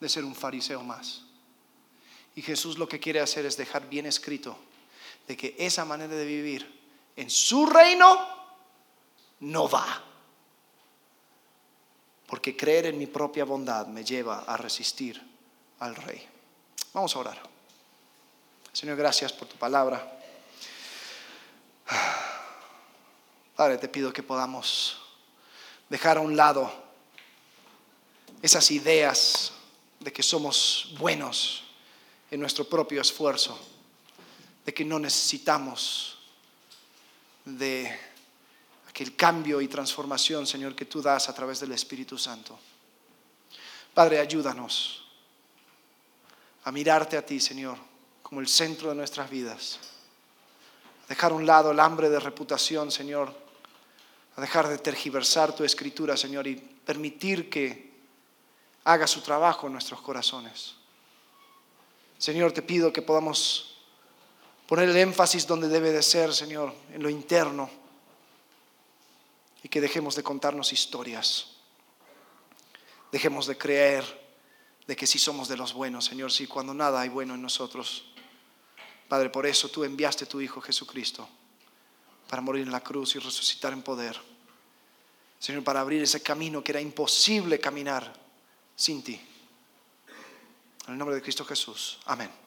de ser un fariseo más. Y Jesús lo que quiere hacer es dejar bien escrito de que esa manera de vivir en su reino no va. Porque creer en mi propia bondad me lleva a resistir al rey. Vamos a orar. Señor, gracias por tu palabra. Padre, te pido que podamos dejar a un lado esas ideas de que somos buenos en nuestro propio esfuerzo, de que no necesitamos de aquel cambio y transformación, Señor, que tú das a través del Espíritu Santo. Padre, ayúdanos a mirarte a ti, Señor, como el centro de nuestras vidas. A dejar a un lado el hambre de reputación, Señor. A dejar de tergiversar tu escritura, Señor, y permitir que haga su trabajo en nuestros corazones. Señor, te pido que podamos poner el énfasis donde debe de ser, Señor, en lo interno, y que dejemos de contarnos historias. Dejemos de creer de que si somos de los buenos, Señor, si cuando nada hay bueno en nosotros. Padre, por eso tú enviaste a tu Hijo Jesucristo para morir en la cruz y resucitar en poder. Señor, para abrir ese camino que era imposible caminar sin ti. En el nombre de Cristo Jesús. Amén.